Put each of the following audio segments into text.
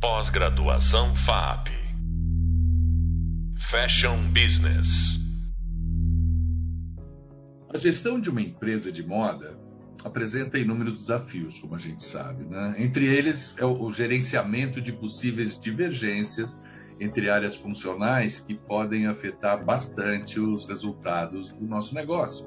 Pós-graduação FAP. Fashion Business. A gestão de uma empresa de moda apresenta inúmeros desafios, como a gente sabe. Né? Entre eles é o gerenciamento de possíveis divergências entre áreas funcionais que podem afetar bastante os resultados do nosso negócio.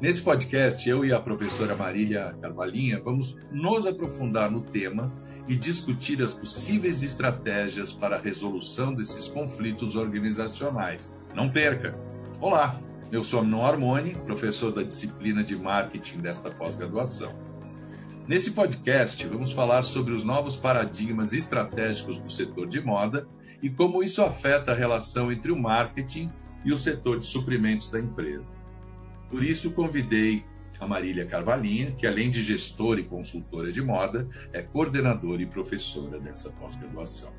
Nesse podcast, eu e a professora Marília Carvalhinha vamos nos aprofundar no tema e discutir as possíveis estratégias para a resolução desses conflitos organizacionais. Não perca! Olá, eu sou Amnon Armoni, professor da disciplina de marketing desta pós-graduação. Nesse podcast, vamos falar sobre os novos paradigmas estratégicos do setor de moda e como isso afeta a relação entre o marketing e o setor de suprimentos da empresa. Por isso, convidei a Marília Carvalhinha, que além de gestora e consultora de moda, é coordenadora e professora dessa pós-graduação.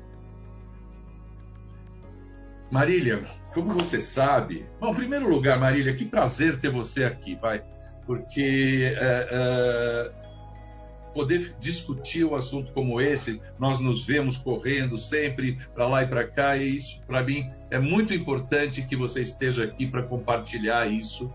Marília, como você sabe, bom, em primeiro lugar, Marília, que prazer ter você aqui, vai, porque é, é, poder discutir um assunto como esse, nós nos vemos correndo sempre para lá e para cá, e isso, para mim, é muito importante que você esteja aqui para compartilhar isso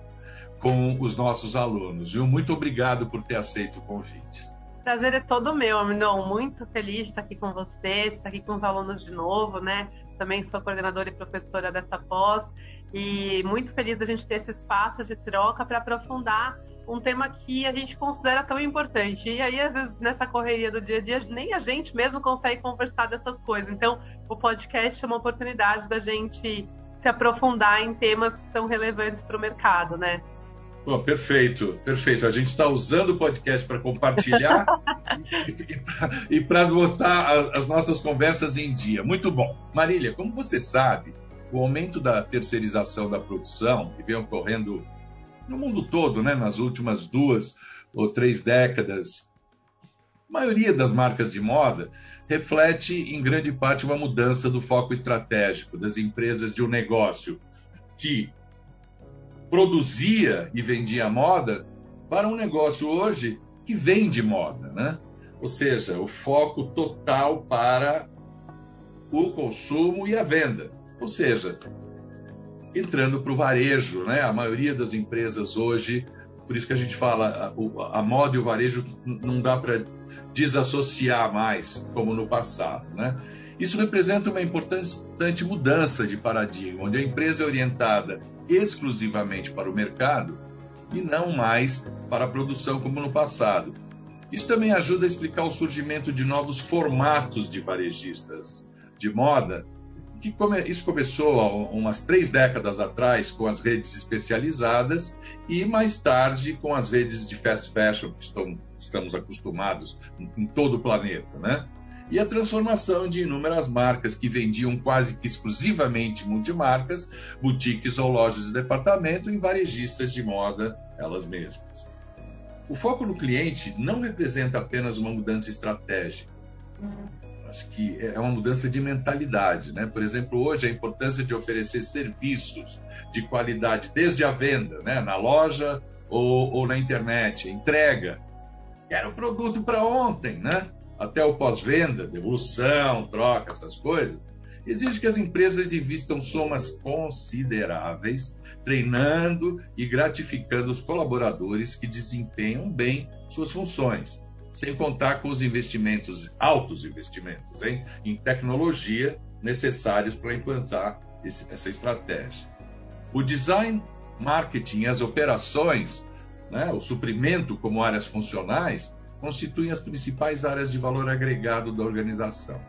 com os nossos alunos. Viu? Muito obrigado por ter aceito o convite. Prazer é todo meu, Aminon. Muito feliz de estar aqui com você, de estar aqui com os alunos de novo, né? Também sou coordenadora e professora dessa pós e muito feliz da gente ter esse espaço de troca para aprofundar um tema que a gente considera tão importante. E aí, às vezes, nessa correria do dia a dia, nem a gente mesmo consegue conversar dessas coisas. Então, o podcast é uma oportunidade da gente se aprofundar em temas que são relevantes para o mercado, né? Perfeito, perfeito. A gente está usando o podcast para compartilhar e, e para botar as nossas conversas em dia. Muito bom. Marília, como você sabe, o aumento da terceirização da produção, que vem ocorrendo no mundo todo, né, nas últimas duas ou três décadas, a maioria das marcas de moda reflete em grande parte uma mudança do foco estratégico das empresas de um negócio que produzia e vendia moda para um negócio hoje que vende moda, né? Ou seja, o foco total para o consumo e a venda. Ou seja, entrando para o varejo, né? A maioria das empresas hoje, por isso que a gente fala, a, a moda e o varejo não dá para desassociar mais como no passado, né? Isso representa uma importante mudança de paradigma, onde a empresa é orientada exclusivamente para o mercado e não mais para a produção como no passado. Isso também ajuda a explicar o surgimento de novos formatos de varejistas de moda, que come, isso começou há umas três décadas atrás com as redes especializadas e mais tarde com as redes de fast fashion que estão, estamos acostumados em todo o planeta, né? E a transformação de inúmeras marcas que vendiam quase que exclusivamente multimarcas, boutiques ou lojas de departamento em varejistas de moda elas mesmas. O foco no cliente não representa apenas uma mudança estratégica. Acho que é uma mudança de mentalidade, né? Por exemplo, hoje a importância de oferecer serviços de qualidade desde a venda, né? Na loja ou, ou na internet, entrega. Quero o produto para ontem, né? Até o pós-venda, devolução, troca, essas coisas, exige que as empresas investam somas consideráveis, treinando e gratificando os colaboradores que desempenham bem suas funções, sem contar com os investimentos, altos investimentos, hein, em tecnologia necessários para implantar esse, essa estratégia. O design, marketing e as operações, né, o suprimento como áreas funcionais, constituem as principais áreas de valor agregado da organização.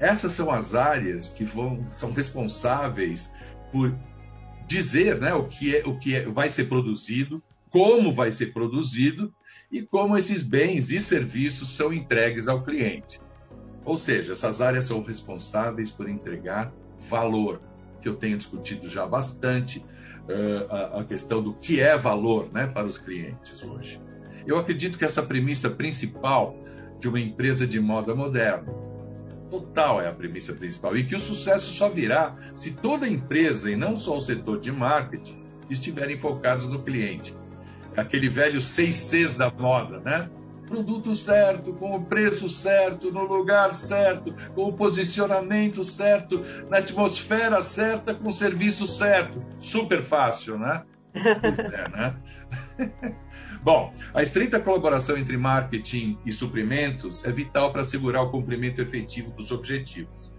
Essas são as áreas que vão, são responsáveis por dizer né, o, que, é, o que é, vai ser produzido, como vai ser produzido e como esses bens e serviços são entregues ao cliente. Ou seja, essas áreas são responsáveis por entregar valor, que eu tenho discutido já bastante uh, a, a, questão do que é valor né, para os clientes hoje. Eu acredito que essa premissa principal de uma empresa de moda moderna, total é a premissa principal, e que o sucesso só virá se toda empresa, e não só o setor de marketing, estiverem focados no cliente. Aquele velho seis Cs da moda, né? produto certo, com o preço certo, no lugar certo, com o posicionamento certo, na atmosfera certa, com o serviço certo. Super fácil, né? Pois é, né? Bom, a estreita colaboração entre marketing e suprimentos é vital para assegurar o cumprimento efetivo dos objetivos.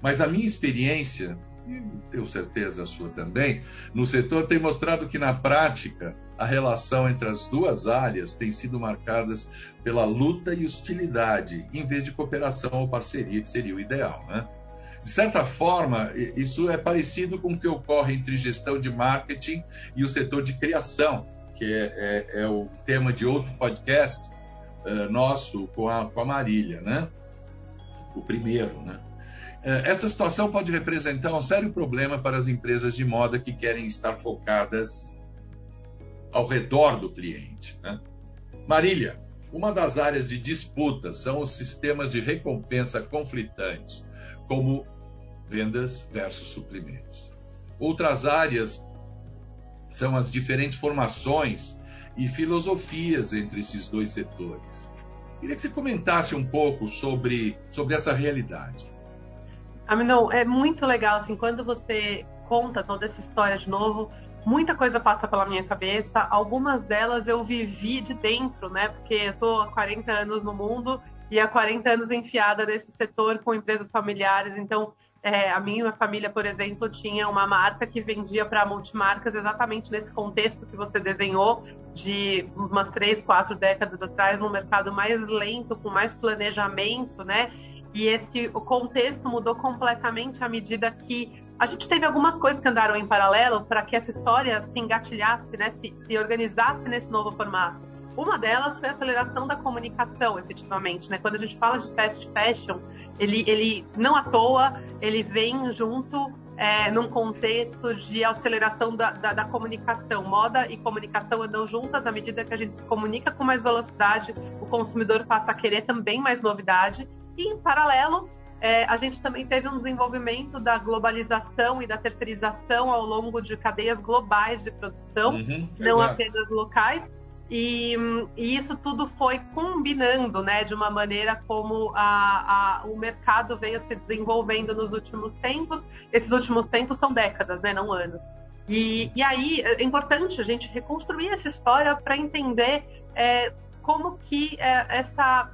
Mas a minha experiência, e tenho certeza a sua também, no setor tem mostrado que na prática a relação entre as duas áreas tem sido marcadas pela luta e hostilidade, em vez de cooperação ou parceria, que seria o ideal, né? De certa forma, isso é parecido com o que ocorre entre gestão de marketing e o setor de criação, que é, é, é o tema de outro podcast uh, nosso com a, com a Marília, né? O primeiro, né? Eh, essa situação pode representar um sério problema para as empresas de moda que querem estar focadas ao redor do cliente. Né? Marília, uma das áreas de disputa são os sistemas de recompensa conflitantes, como vendas versus suprimentos. Outras áreas são as diferentes formações e filosofias entre esses dois setores. Queria que você comentasse um pouco sobre, sobre essa realidade. Aminon, é muito legal, assim, quando você conta toda essa história de novo, muita coisa passa pela minha cabeça. Algumas delas eu vivi de dentro, né? Porque eu tô há 40 anos no mundo e há 40 anos enfiada nesse setor com empresas familiares. Então, é, a minha família, por exemplo, tinha uma marca que vendia para multimarcas exatamente nesse contexto que você desenhou, de umas três, quatro décadas atrás, num mercado mais lento, com mais planejamento, né? E esse o contexto mudou completamente à medida que a gente teve algumas coisas que andaram em paralelo para que essa história se engatilhasse, né, se, se organizasse nesse novo formato. Uma delas foi a aceleração da comunicação, efetivamente. Né? Quando a gente fala de fast fashion, ele, ele não à toa, ele vem junto é, num contexto de aceleração da, da, da, comunicação. Moda e comunicação andam juntas à medida que a gente se comunica com mais velocidade, o consumidor passa a querer também mais novidade e, em paralelo, é, a gente também teve um desenvolvimento da globalização e da terceirização ao longo de cadeias globais de produção, uhum, não exato. apenas locais. E, e, isso tudo foi combinando, né, de uma maneira como a, a, o mercado veio se desenvolvendo nos últimos tempos. Esses últimos tempos são décadas, né, não anos. E, e aí é importante a gente reconstruir essa história para entender é, como que é, essa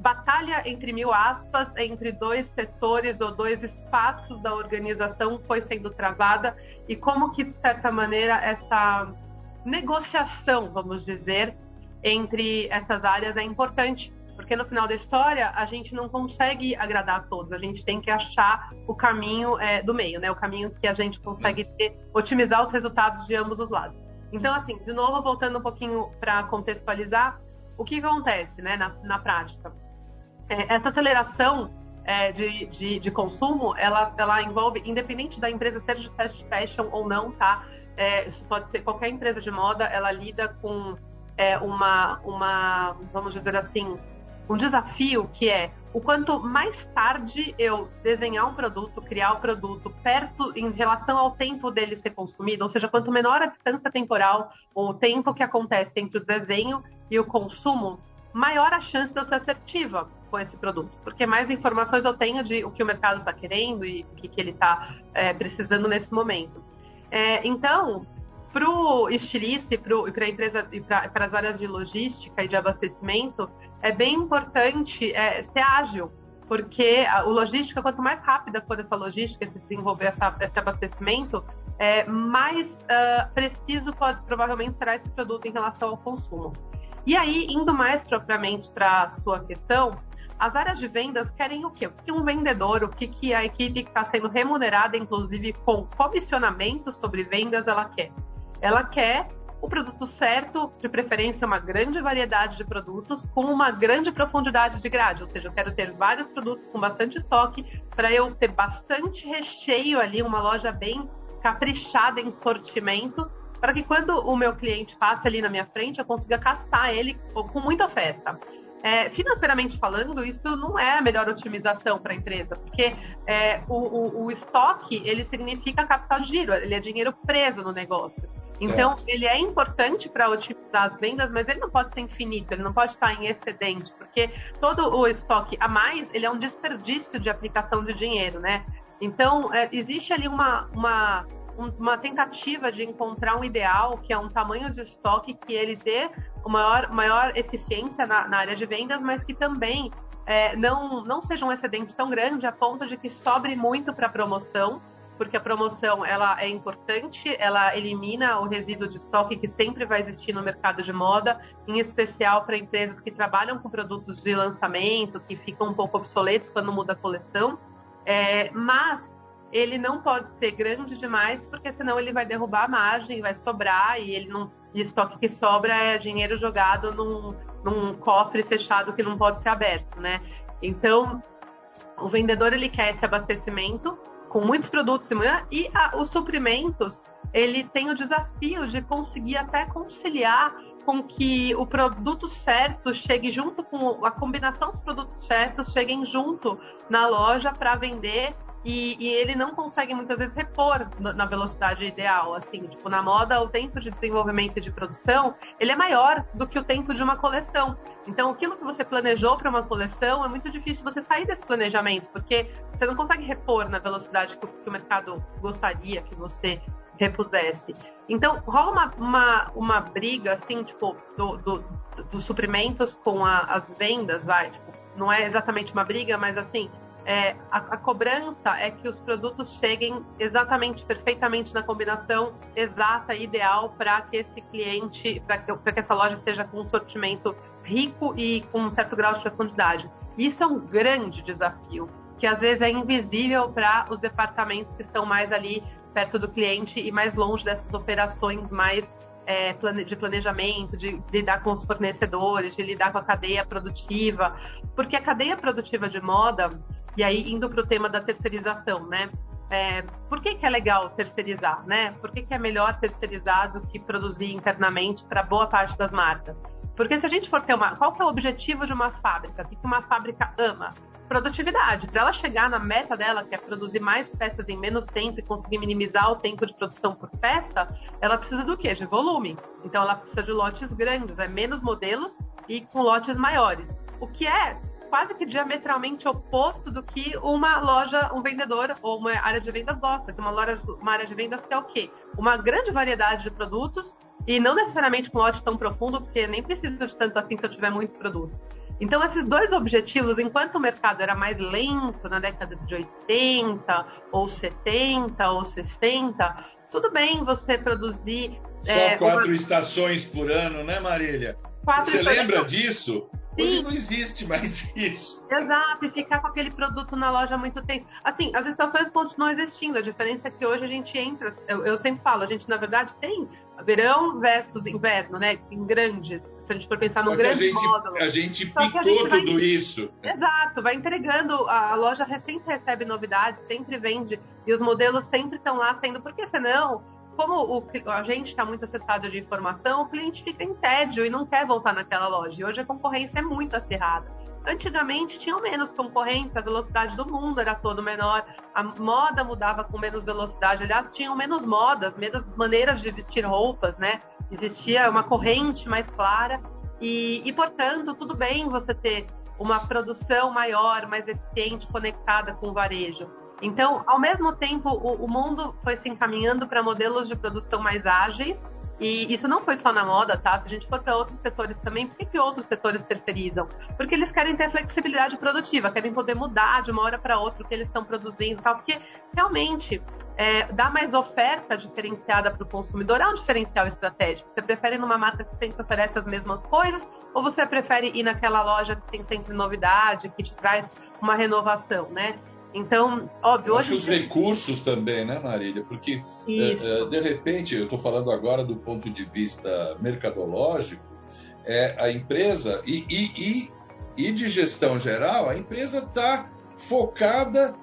batalha entre mil aspas entre dois setores ou dois espaços da organização foi sendo travada e como que de certa maneira essa negociação, vamos dizer, entre essas áreas é importante, porque no final da história a gente não consegue agradar a todos, a gente tem que achar o caminho é, do meio, né? O caminho que a gente consegue ter, otimizar os resultados de ambos os lados. Então, assim, de novo, voltando um pouquinho para contextualizar, o que acontece né, na, na prática? É, essa aceleração é, de, de, de, consumo, ela, ela envolve, independente da empresa ser de fast fashion ou não, tá? É, isso pode ser qualquer empresa de moda, ela lida com é, uma, uma, vamos dizer assim, um desafio que é o quanto mais tarde eu desenhar um produto, criar o um produto perto em relação ao tempo dele ser consumido, ou seja, quanto menor a distância temporal ou o tempo que acontece entre o desenho e o consumo, maior a chance de eu ser assertiva com esse produto, porque mais informações eu tenho de o que o mercado está querendo e o que, que ele está é, precisando nesse momento. É, então, para o estilista e para a empresa e para as áreas de logística e de abastecimento, é bem importante é, ser ágil, porque a, logística, quanto mais rápida for essa logística, se desenvolver essa, esse abastecimento, é, mais uh, preciso pode, provavelmente será esse produto em relação ao consumo. E aí, indo mais propriamente para a sua questão, as áreas de vendas querem o quê? O que um vendedor, o que, que a equipe que está sendo remunerada, inclusive com comissionamento sobre vendas, ela quer? Ela quer o produto certo, de preferência uma grande variedade de produtos com uma grande profundidade de grade, ou seja, eu quero ter vários produtos com bastante estoque para eu ter bastante recheio ali, uma loja bem caprichada em sortimento, para que quando o meu cliente passe ali na minha frente, eu consiga caçar ele com muita oferta. É, financeiramente falando, isso não é a melhor otimização para a empresa, porque é, o, o, o, estoque ele significa capital de giro, ele é dinheiro preso no negócio. Então, ele é importante para otimizar as vendas, mas ele não pode ser infinito, ele não pode estar em excedente, porque todo o estoque a mais, ele é um desperdício de aplicação de dinheiro, né? Então, é, existe ali uma, uma, uma tentativa de encontrar um ideal, que é um tamanho de estoque que ele dê maior, maior eficiência na, na área de vendas, mas que também é, não, não seja um excedente tão grande a ponto de que sobre muito para promoção, porque a promoção ela é importante, ela elimina o resíduo de estoque que sempre vai existir no mercado de moda, em especial para empresas que trabalham com produtos de lançamento, que ficam um pouco obsoletos quando muda a coleção. É, mas ele não pode ser grande demais, porque senão ele vai derrubar a margem, vai sobrar e ele não. E estoque que sobra é dinheiro jogado num, num cofre fechado que não pode ser aberto, né? Então, o vendedor ele quer esse abastecimento com muitos produtos e a, os suprimentos ele tem o desafio de conseguir até conciliar com que o produto certo chegue junto com a combinação dos produtos certos cheguem junto na loja para vender e, e, ele não consegue muitas vezes repor na velocidade ideal. Assim, tipo, na moda, o tempo de desenvolvimento e de produção ele é maior do que o tempo de uma coleção. Então, aquilo que você planejou para uma coleção é muito difícil você sair desse planejamento, porque você não consegue repor na velocidade que o, que o mercado gostaria que você repusesse. Então, rola uma, uma, uma briga, assim, tipo, do, do, dos suprimentos com a, as vendas, vai, tipo, não é exatamente uma briga, mas assim, é, a, a, cobrança é que os produtos cheguem exatamente, perfeitamente na combinação exata, ideal, para que esse cliente, para que, que, essa loja esteja com um sortimento rico e com um certo grau de profundidade. Isso é um grande desafio, que às vezes é invisível para os departamentos que estão mais ali perto do cliente e mais longe dessas operações mais é, de planejamento, de lidar com os fornecedores, de lidar com a cadeia produtiva, porque a cadeia produtiva de moda e aí, indo para o tema da terceirização, né? É, por que, que é legal terceirizar, né? Por que, que é melhor terceirizar do que produzir internamente para boa parte das marcas? Porque se a gente for ter uma. Qual que é o objetivo de uma fábrica? O que, uma fábrica ama? Produtividade. Para ela chegar na meta dela, que é produzir mais peças em menos tempo e conseguir minimizar o tempo de produção por peça, ela precisa do quê? De volume. Então ela precisa de lotes grandes, é menos modelos e com lotes maiores. O que é quase que diametralmente oposto do que uma loja, um vendedor ou uma área de vendas gosta. Que uma, loja, uma área de vendas quer o quê? Uma grande variedade de produtos e não necessariamente com lote tão profundo, porque nem precisa de tanto assim se eu tiver muitos produtos. Então, esses dois objetivos, enquanto o mercado era mais lento na década de 80, ou 70, ou 60, tudo bem você produzir. Só é, quatro uma... estações por ano, né, Marília? Quatro você lembra disso? Sim. Hoje não existe mais isso. Exato, e ficar com aquele produto na loja há muito tempo. Assim, as estações continuam existindo, a diferença é que hoje a gente entra, eu, eu sempre falo, a gente na verdade tem verão versus inverno, né? Em grandes, se a gente for pensar num grande gente, módulo. A gente picou a gente tudo vai, isso. Exato, vai entregando, a loja sempre recebe novidades, sempre vende, e os modelos sempre estão lá sendo, porque senão como o, a gente está muito acessado de informação, o cliente fica em tédio e não quer voltar naquela loja. E hoje a concorrência é muito acirrada. Antigamente tinham menos concorrentes, a velocidade do mundo era todo menor, a moda mudava com menos velocidade. Aliás, tinham menos modas, menos maneiras de vestir roupas, né? Existia uma corrente mais clara e, e portanto, tudo bem você ter uma produção maior, mais eficiente, conectada com o varejo. Então, ao mesmo tempo, o, o mundo foi se encaminhando para modelos de produção mais ágeis, e isso não foi só na moda, tá? Se a gente for para outros setores também, por que, que outros setores terceirizam? Porque eles querem ter flexibilidade produtiva, querem poder mudar de uma hora para outra o que eles estão produzindo tal. Porque realmente é, dá mais oferta diferenciada para o consumidor é um diferencial estratégico. Você prefere numa marca que sempre oferece as mesmas coisas ou você prefere ir naquela loja que tem sempre novidade, que te traz uma renovação, né? Então, óbvio. Acho que os recursos também, né, Marília? Porque, é, de repente, eu estou falando agora do ponto de vista mercadológico, é, a empresa, e, e, e, e de gestão geral, a empresa está focada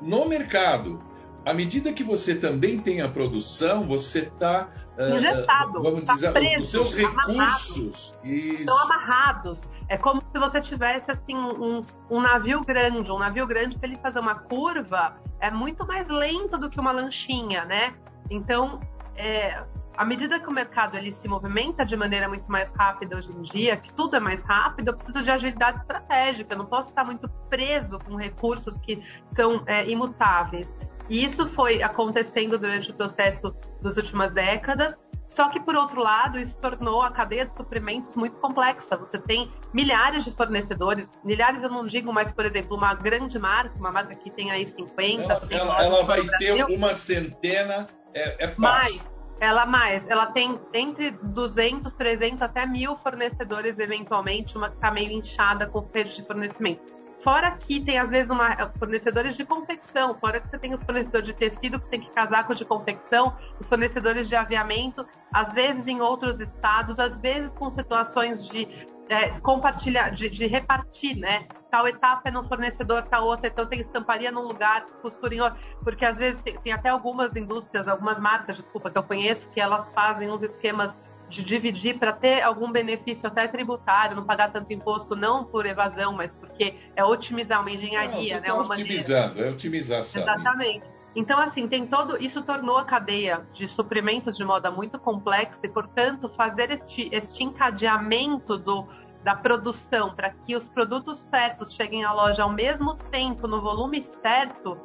no mercado. À medida que você também tem a produção, você está. Uh, vamos tá dizer, preso, os seus recursos. Estão amarrados. É como se você tivesse assim um, um navio grande, um navio grande para ele fazer uma curva é muito mais lento do que uma lanchinha, né? Então, é, à medida que o mercado ele se movimenta de maneira muito mais rápida hoje em dia, que tudo é mais rápido, eu preciso de agilidade estratégica, eu não posso estar muito preso com recursos que são é, imutáveis. E isso foi acontecendo durante o processo das últimas décadas, só que, por outro lado, isso tornou a cadeia de suprimentos muito complexa. Você tem milhares de fornecedores, milhares eu não digo, mas, por exemplo, uma grande marca, uma marca que tem aí 50, ela, ela, ela vai ter uma centena, é, é fácil. Mais, ela mais, ela tem entre 200, 300 até mil fornecedores, eventualmente, uma que está meio inchada com rede de fornecimento. Fora que tem, às vezes, uma, fornecedores de confecção, fora que você tem os fornecedores de tecido, que você tem que os de confecção, os fornecedores de aviamento, às vezes em outros estados, às vezes com situações de é, compartilhar, de, de, repartir, né? Tal etapa é num fornecedor, tal outra, então tem estamparia num lugar, costura em outro, porque às vezes tem, tem até algumas indústrias, algumas marcas, desculpa, que eu conheço, que elas fazem uns esquemas de dividir para ter algum benefício até tributário, não pagar tanto imposto, não por evasão, mas porque é otimizar uma engenharia, não, né? Tá uma otimizando, maneira. é otimização. Exatamente. Isso. Então, assim, tem todo. Isso tornou a cadeia de suprimentos de moda muito complexa e, portanto, fazer este, este encadeamento do, da produção para que os produtos certos cheguem à loja ao mesmo tempo, no volume certo,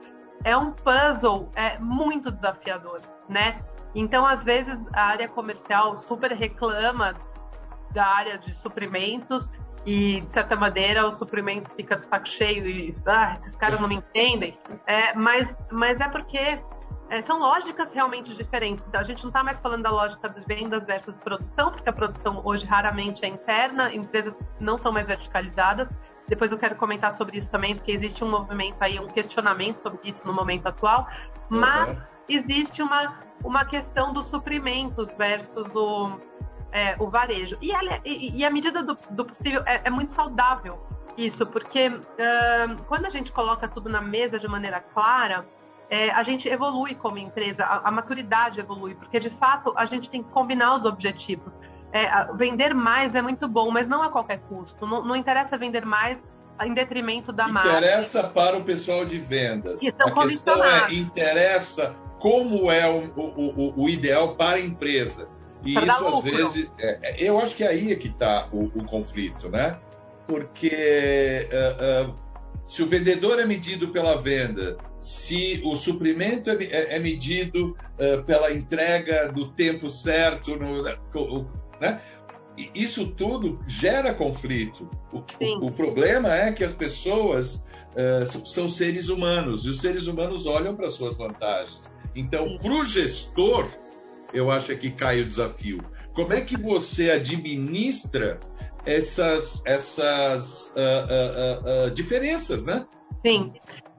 é um puzzle é, muito desafiador, né? Então, às vezes, a área comercial super reclama da área de suprimentos e, de certa maneira, os suprimentos fica de saco cheio e ah, esses caras não me entendem. É, mas, mas é porque é, são lógicas realmente diferentes. Então, a gente não está mais falando da lógica de vendas versus produção, porque a produção hoje raramente é interna, empresas não são mais verticalizadas. Depois eu quero comentar sobre isso também, porque existe um movimento aí, um questionamento sobre isso no momento atual. Mas uhum. Existe uma uma questão dos suprimentos versus o, é, o varejo. E, ela, e, e, a medida do, do possível é, é, muito saudável isso, porque uh, quando a gente coloca tudo na mesa de maneira clara, é, a gente evolui como empresa, a, a, maturidade evolui, porque de fato a gente tem que combinar os objetivos. É, vender mais é muito bom, mas não a qualquer custo. Não, não interessa vender mais em detrimento da marca. Interessa para o pessoal de vendas. a questão é interessa como é o, o, o ideal para a empresa. E isso, às vezes, é, é, eu acho que aí é que está o, o, conflito, né? Porque uh, uh, se o vendedor é medido pela venda, se o suprimento é, é, é medido uh, pela entrega do tempo certo, no, né? Isso tudo gera conflito. O, o, o problema é que as pessoas são seres humanos e os seres humanos olham para suas vantagens. Então, para o gestor, eu acho que cai o desafio. Como é que você administra essas, essas uh, uh, uh, diferenças, né? Sim.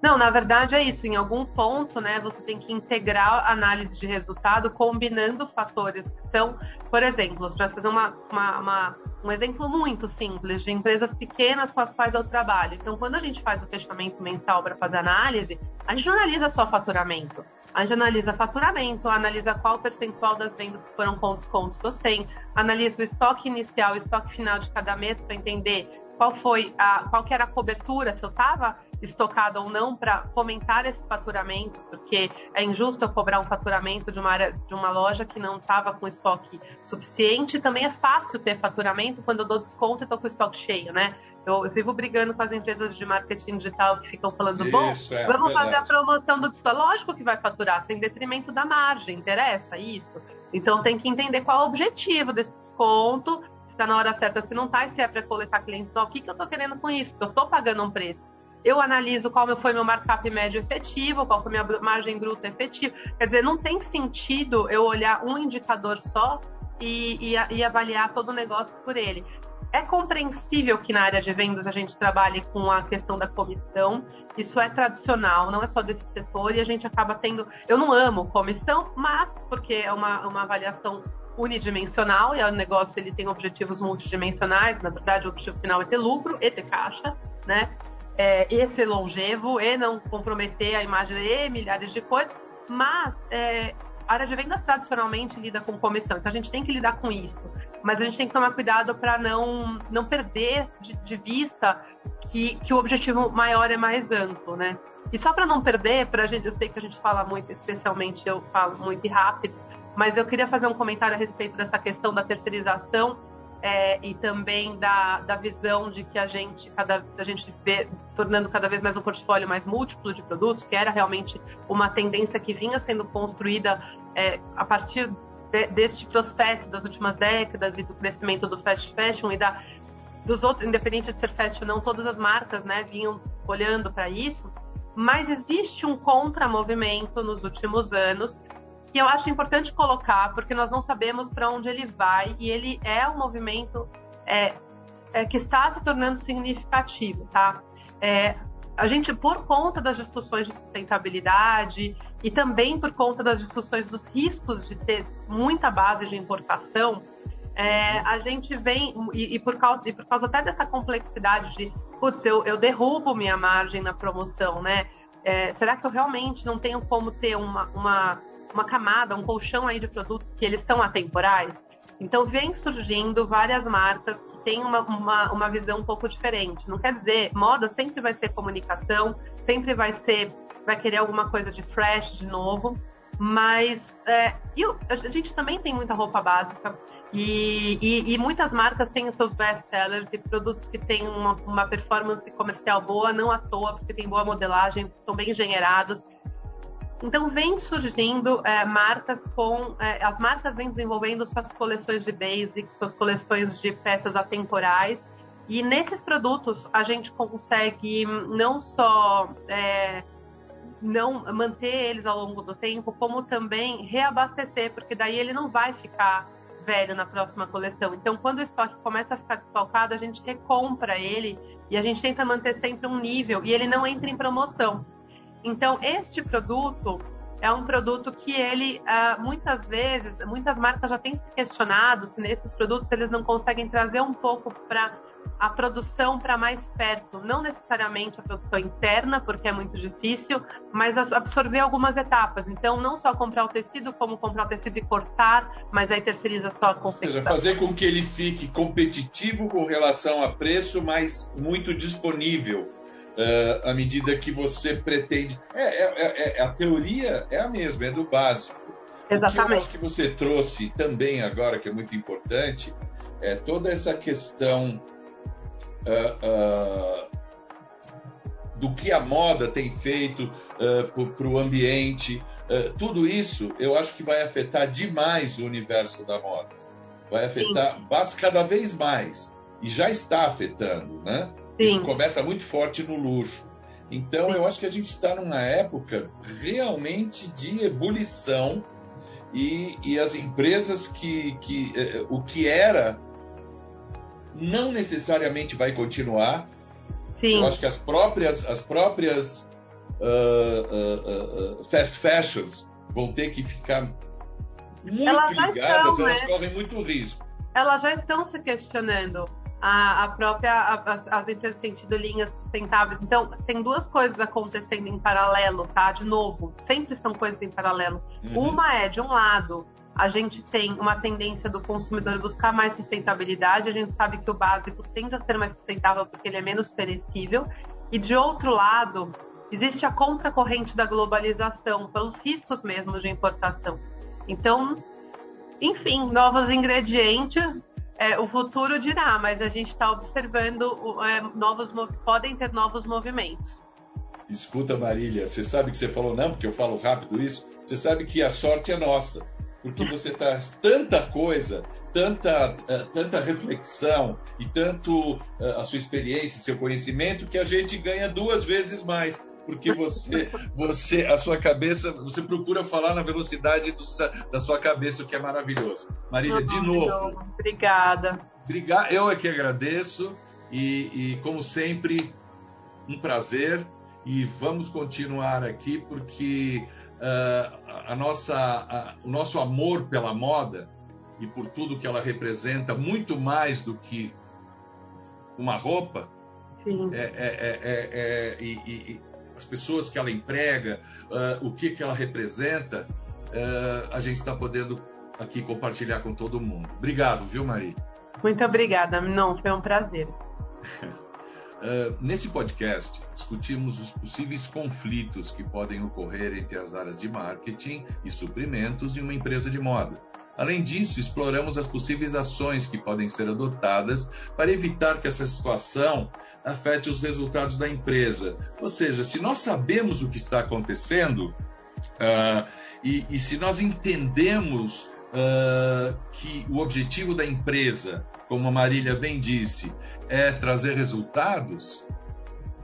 Não, na verdade é isso. Em algum ponto, né, você tem que integrar análise de resultado combinando fatores que são, por exemplo, para fazer uma, uma, uma, um exemplo muito simples de empresas pequenas com as quais eu trabalho. Então, quando a gente faz o fechamento mensal para fazer análise, a gente não analisa só faturamento. A gente analisa faturamento, analisa qual percentual das vendas que foram com descontos ou sem, analisa o estoque inicial e o estoque final de cada mês para entender qual foi a, qual que era a cobertura, se eu estava estocado ou não para fomentar esse faturamento, porque é injusto eu cobrar um faturamento de uma área, de uma loja que não estava com estoque suficiente. Também é fácil ter faturamento quando eu dou desconto e estou com o estoque cheio, né? Eu, eu, vivo brigando com as empresas de marketing digital que ficam falando, bom, é, vamos verdade. fazer a promoção do desconto. Lógico que vai faturar, sem detrimento da margem, interessa isso. Então tem que entender qual é o objetivo desse desconto, se está na hora certa, se não está, se é para coletar clientes novos, o que, que eu estou querendo com isso? Porque eu estou pagando um preço eu analiso qual foi meu markup médio efetivo, qual foi minha margem bruta efetiva. Quer dizer, não tem sentido eu olhar um indicador só e, e, e avaliar todo o negócio por ele. É compreensível que na área de vendas a gente trabalhe com a questão da comissão. Isso é tradicional, não é só desse setor, e a gente acaba tendo. Eu não amo comissão, mas porque é uma, uma avaliação unidimensional e o negócio ele tem objetivos multidimensionais. Na verdade, o objetivo final é ter lucro e ter caixa, né? É, e ser longevo e não comprometer a imagem e milhares de coisas, mas é, a área de vendas tradicionalmente lida com comissão, então a gente tem que lidar com isso, mas a gente tem que tomar cuidado para não, não perder de, de vista que, que, o objetivo maior é mais amplo, né? E só para não perder, para gente, eu sei que a gente fala muito, especialmente eu falo muito rápido, Mas eu queria fazer um comentário a respeito dessa questão da terceirização é, e também da, da visão de que a gente, cada, a gente vê tornando cada vez mais um portfólio mais múltiplo de produtos, que era realmente uma tendência que vinha sendo construída é, a partir de, deste processo das últimas décadas e do crescimento do fast fashion e da dos outros, independente de ser fast ou não, todas as marcas, né, vinham olhando para isso. Mas existe um contramovimento nos últimos anos que eu acho importante colocar, porque nós não sabemos para onde ele vai e ele é um movimento é, é, que está se tornando significativo, tá? É, a gente, por conta das discussões de sustentabilidade e também por conta das discussões dos riscos de ter muita base de importação, é, a gente vem, e, e, por causa, e por causa até dessa complexidade de, putz, eu, eu derrubo minha margem na promoção, né? É, será que eu realmente não tenho como ter uma, uma uma camada, um colchão aí de produtos que eles são atemporais. Então, vem surgindo várias marcas que têm uma, uma, uma visão um pouco diferente. Não quer dizer, moda sempre vai ser comunicação, sempre vai ser, vai querer alguma coisa de fresh, de novo, mas é, a gente também tem muita roupa básica e, e, e muitas marcas têm seus best-sellers e produtos que têm uma, uma, performance comercial boa, não à toa, porque tem boa modelagem, são bem engenheirados. Então vem surgindo é, marcas com é, as marcas vêm desenvolvendo suas coleções de basics, suas coleções de peças atemporais e nesses produtos a gente consegue não só é, não manter eles ao longo do tempo, como também reabastecer, porque daí ele não vai ficar velho na próxima coleção. Então, quando o estoque começa a ficar desfalcado, a gente recompra ele e a gente tenta manter sempre um nível e ele não entra em promoção. Então, este produto é um produto que ele, uh, muitas vezes, muitas marcas já têm se questionado se nesses produtos eles não conseguem trazer um pouco para a produção para mais perto, não necessariamente a produção interna, porque é muito difícil, mas absorver algumas etapas. Então, não só comprar o tecido, como comprar o tecido e cortar, mas aí terceiriza só a confecção. Ou seja, fazer com que ele fique competitivo com relação a preço, mas muito disponível uh, à medida que você pretende. É, é, é, é, a teoria é a mesma, é do básico. Exatamente. O que acho que você trouxe também agora, que é muito importante, é toda essa questão uh, uh, do que a moda tem feito para o ambiente. tudo isso eu acho que vai afetar demais o universo da moda. Vai afetar Sim. cada vez mais. E já está afetando, né? Sim. Isso começa muito forte no luxo. Então, eu acho que a gente está numa época realmente de ebulição e, e as empresas que, que eh, o que era não necessariamente vai continuar. Sim. Eu acho que as próprias as próprias uh, uh, uh, fast fashions vão ter que ficar muito elas ligadas, estão, elas né? correm muito risco. Elas já estão se questionando a, a própria a, as empresas têm tido linhas sustentáveis. Então, tem duas coisas acontecendo em paralelo, tá? De novo, sempre são coisas em paralelo. Uhum. Uma é, de um lado, a gente tem uma tendência do consumidor buscar mais sustentabilidade. A gente sabe que o básico tende a ser mais sustentável porque ele é menos perecível. E de outro lado, existe a contracorrente da globalização, pelos riscos mesmo de importação. Então, enfim, novos ingredientes é, o futuro dirá, mas a gente está observando é, novos podem ter novos movimentos. Escuta, Marília, você sabe que você falou não, porque eu falo rápido isso. Você sabe que a sorte é nossa, porque você traz tanta coisa, tanta, uh, tanta reflexão e tanto uh, a sua experiência, seu conhecimento, que a gente ganha duas vezes mais porque você, você, a sua cabeça, você procura falar na velocidade do, da sua cabeça, o que é maravilhoso. Marília, de novo. Obrigada. Obrigado, eu é que agradeço e, e, como sempre, um prazer e vamos continuar aqui porque uh, a nossa, a, o nosso amor pela moda e por tudo que ela representa, muito mais do que uma roupa, Sim. É, é, é, é e, e, as pessoas que ela emprega, uh, o que, que ela representa, uh, a gente está podendo aqui compartilhar com todo mundo. Obrigado, viu, Maria? Muito obrigada, não, foi um prazer. Uh, nesse podcast, discutimos os possíveis conflitos que podem ocorrer entre as áreas de marketing e suprimentos em uma empresa de moda. Além disso, exploramos as possíveis ações que podem ser adotadas para evitar que essa situação afete os resultados da empresa. Ou seja, se nós sabemos o que está acontecendo uh, e, e, se nós entendemos uh, que o objetivo da empresa, como a Marília bem disse, é trazer resultados,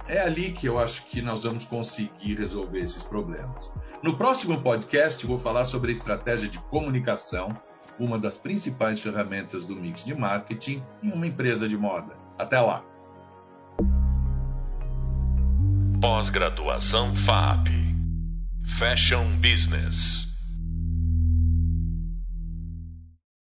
é ali que eu acho que nós vamos conseguir resolver esses problemas. No próximo podcast, vou falar sobre a estratégia de comunicação, uma das principais ferramentas do mix de marketing em uma empresa de moda. Até lá! Pós-graduação FAP Fashion Business